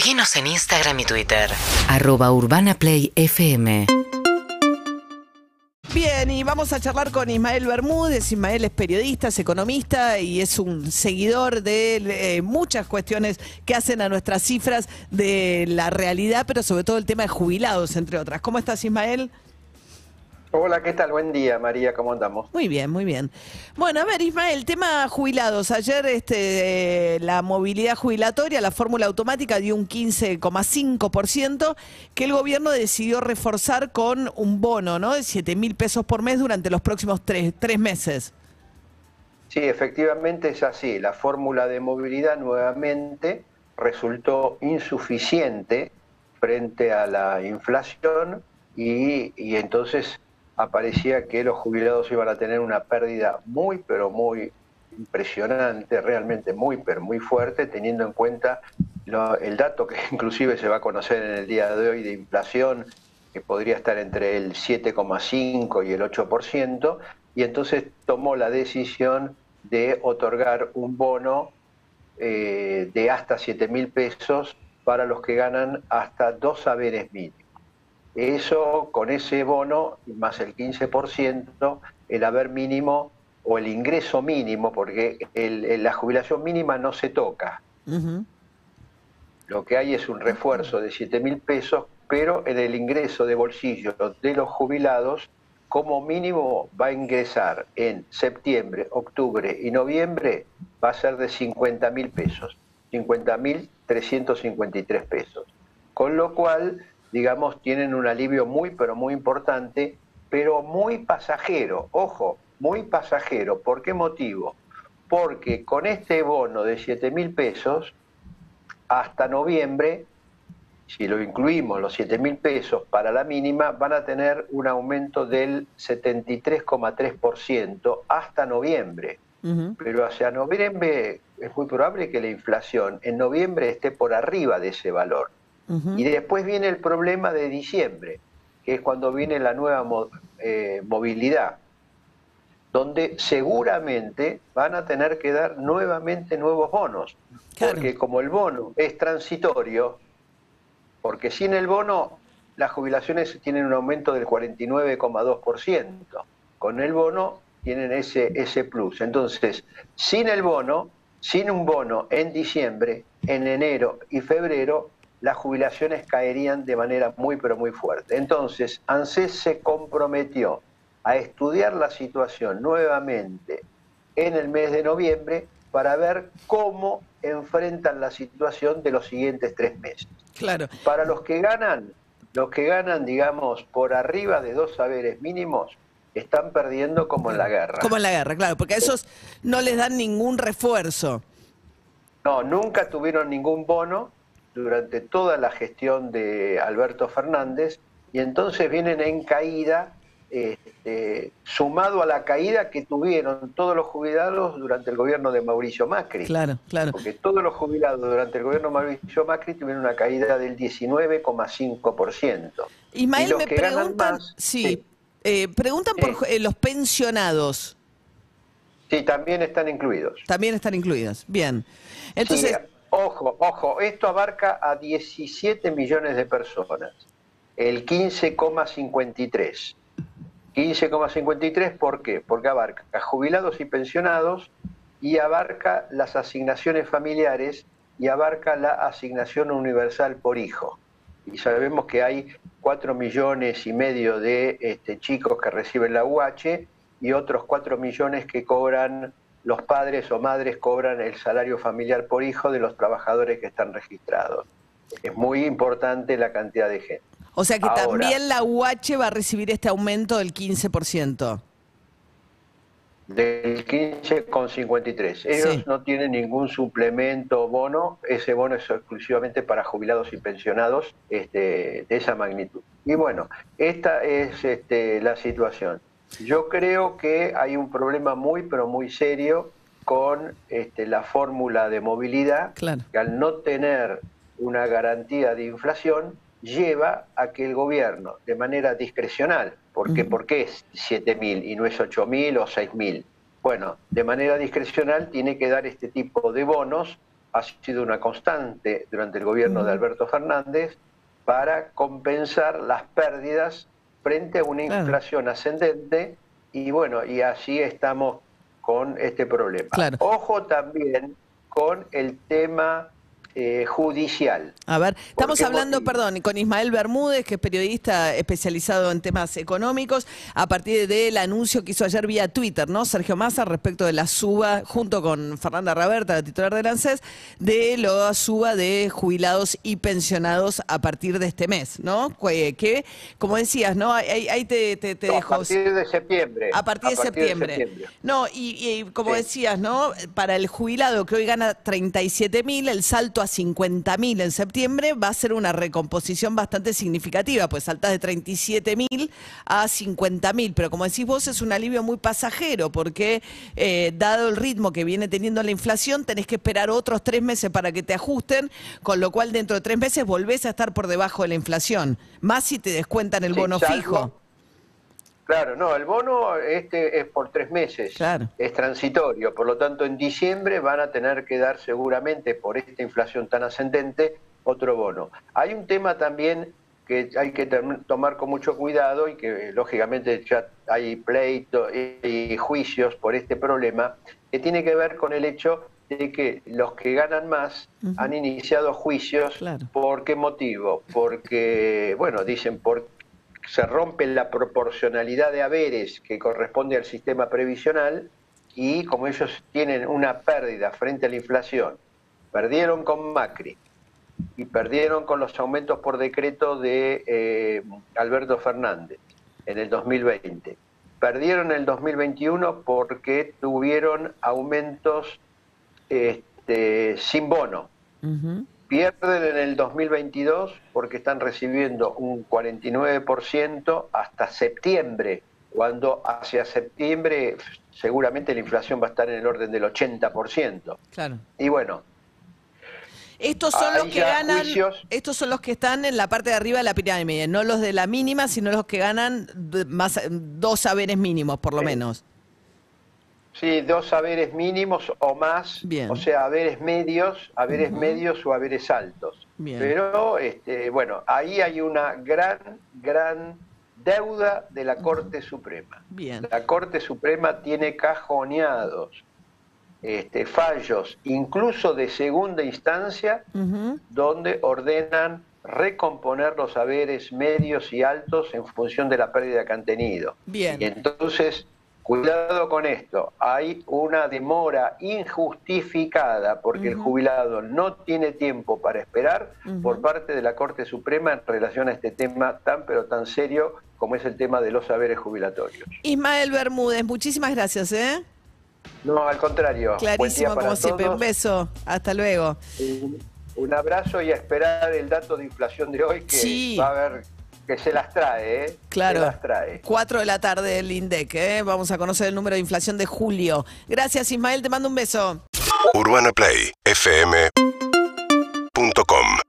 Seguinos en Instagram y Twitter. Arroba Urbana Play FM. Bien, y vamos a charlar con Ismael Bermúdez. Ismael es periodista, es economista y es un seguidor de eh, muchas cuestiones que hacen a nuestras cifras de la realidad, pero sobre todo el tema de jubilados, entre otras. ¿Cómo estás, Ismael? Hola, ¿qué tal? Buen día, María, ¿cómo andamos? Muy bien, muy bien. Bueno, a ver, Ismael, tema jubilados. Ayer este, eh, la movilidad jubilatoria, la fórmula automática dio un 15,5% que el gobierno decidió reforzar con un bono, ¿no? De 7 mil pesos por mes durante los próximos tres, tres meses. Sí, efectivamente es así. La fórmula de movilidad nuevamente resultó insuficiente frente a la inflación y, y entonces aparecía que los jubilados iban a tener una pérdida muy, pero muy impresionante, realmente muy, pero muy fuerte, teniendo en cuenta el dato que inclusive se va a conocer en el día de hoy de inflación, que podría estar entre el 7,5 y el 8%, y entonces tomó la decisión de otorgar un bono eh, de hasta 7 mil pesos para los que ganan hasta dos saberes mínimos. Eso, con ese bono, más el 15%, el haber mínimo o el ingreso mínimo, porque la jubilación mínima no se toca. Lo que hay es un refuerzo de 7 mil pesos, pero en el ingreso de bolsillo de los jubilados, como mínimo va a ingresar en septiembre, octubre y noviembre, va a ser de 50 mil pesos, 50 mil 353 pesos. Con lo cual digamos, tienen un alivio muy, pero muy importante, pero muy pasajero, ojo, muy pasajero. ¿Por qué motivo? Porque con este bono de 7 mil pesos, hasta noviembre, si lo incluimos, los 7 mil pesos para la mínima, van a tener un aumento del 73,3% hasta noviembre. Pero hacia noviembre es muy probable que la inflación en noviembre esté por arriba de ese valor. Y después viene el problema de diciembre, que es cuando viene la nueva eh, movilidad, donde seguramente van a tener que dar nuevamente nuevos bonos, porque como el bono es transitorio, porque sin el bono las jubilaciones tienen un aumento del 49,2%, con el bono tienen ese, ese plus. Entonces, sin el bono, sin un bono en diciembre, en enero y febrero, las jubilaciones caerían de manera muy pero muy fuerte. Entonces, ANSES se comprometió a estudiar la situación nuevamente en el mes de noviembre para ver cómo enfrentan la situación de los siguientes tres meses. Claro. Para los que ganan, los que ganan, digamos, por arriba de dos saberes mínimos, están perdiendo como en la guerra. Como en la guerra, claro, porque a esos no les dan ningún refuerzo. No, nunca tuvieron ningún bono durante toda la gestión de Alberto Fernández y entonces vienen en caída, este, sumado a la caída que tuvieron todos los jubilados durante el gobierno de Mauricio Macri. Claro, claro. Porque todos los jubilados durante el gobierno de Mauricio Macri tuvieron una caída del 19,5%. Ismael, me preguntan, sí, eh, preguntan por eh, los pensionados. Sí, también están incluidos. También están incluidos. Bien. Entonces, Ojo, ojo, esto abarca a 17 millones de personas, el 15,53. 15,53, ¿por qué? Porque abarca a jubilados y pensionados y abarca las asignaciones familiares y abarca la asignación universal por hijo. Y sabemos que hay 4 millones y medio de este, chicos que reciben la UH y otros 4 millones que cobran los padres o madres cobran el salario familiar por hijo de los trabajadores que están registrados. Es muy importante la cantidad de gente. O sea que también la UH va a recibir este aumento del 15%. Del 15,53. Ellos no tienen ningún suplemento o bono, ese bono es exclusivamente para jubilados y pensionados este, de esa magnitud. Y bueno, esta es este, la situación. Yo creo que hay un problema muy, pero muy serio con este, la fórmula de movilidad, que al no tener una garantía de inflación, lleva a que el gobierno, de manera discrecional, porque, ¿por qué es 7.000 y no es 8.000 o 6.000? Bueno, de manera discrecional tiene que dar este tipo de bonos ha sido una constante durante el gobierno de Alberto Fernández para compensar las pérdidas frente a una Claro. inflación ascendente y bueno, y así estamos con este problema. Claro. Ojo también con el tema eh, judicial. A ver, estamos hablando, motivo? perdón, con Ismael Bermúdez, que es periodista especializado en temas económicos, a partir del anuncio que hizo ayer vía Twitter, ¿no? Sergio Massa, respecto de la suba, junto con Fernanda Raberta, la titular del ANSES, de la suba de jubilados y pensionados a partir de este mes, ¿no? Que, que, como decías, ¿no? Ahí, ahí te, te, te No, dejo. a partir de septiembre. A partir, de, septiembre. No, y, y como Sí. decías, ¿no? Para el jubilado que hoy gana 37 mil, el salto a 50 mil en septiembre va a ser una recomposición bastante significativa, pues saltas de 37 mil a 50 mil. Pero como decís vos, es un alivio muy pasajero, porque eh, dado el ritmo que viene teniendo la inflación, tenés que esperar otros tres meses para que te ajusten, con lo cual dentro de tres meses volvés a estar por debajo de la inflación. Más si te descuentan el Sí, bono salvo- fijo. Claro, no, el bono este es por tres meses, Claro. es transitorio, por lo tanto en diciembre van a tener que dar seguramente por esta inflación tan ascendente otro bono. Hay un tema también que hay que tomar con mucho cuidado y que lógicamente ya hay pleito y, juicios por este problema, que tiene que ver con el hecho de que los que ganan más han iniciado juicios. Claro. ¿Por qué motivo? Porque, bueno, dicen, por se rompe la proporcionalidad de haberes que corresponde al sistema previsional y como ellos tienen una pérdida frente a la inflación, perdieron con Macri y perdieron con los aumentos por decreto de eh, Alberto Fernández en el 2020. Perdieron el 2021 porque tuvieron aumentos este, sin bono. Ujú. Pierden en el 2022 porque están recibiendo un 49% hasta septiembre, cuando hacia septiembre seguramente la inflación va a estar en el orden del 80%. Claro. Y bueno, Estos son los que ganan, juicios. estos son los que están en la parte de arriba de la pirámide, no los de la mínima, sino los que ganan más dos saberes mínimos, por lo Sí. menos. Sí, dos saberes mínimos o más, Bien. o sea, haberes medios, haberes medios o haberes altos. Bien. Pero, este, bueno, ahí hay una gran, gran deuda de la Corte Suprema. Bien. La Corte Suprema tiene cajoneados este, fallos, incluso de segunda instancia, donde ordenan recomponer los haberes medios y altos en función de la pérdida que han tenido. Bien. Y entonces, cuidado con esto, hay una demora injustificada porque el jubilado no tiene tiempo para esperar por parte de la Corte Suprema en relación a este tema tan pero tan serio como es el tema de los haberes jubilatorios. Ismael Bermúdez, muchísimas gracias, ¿eh? No, al contrario. buen día Clarísimo para como siempre. Un beso. Hasta luego. Un, un abrazo y a esperar el dato de inflación de hoy que Sí. va a haber que se las trae, ¿eh? Claro. Se las trae. 4 de la tarde el INDEC, ¿eh? Vamos a conocer el número de inflación de julio. Gracias, Ismael. Te mando un beso. UrbanaPlayFM.com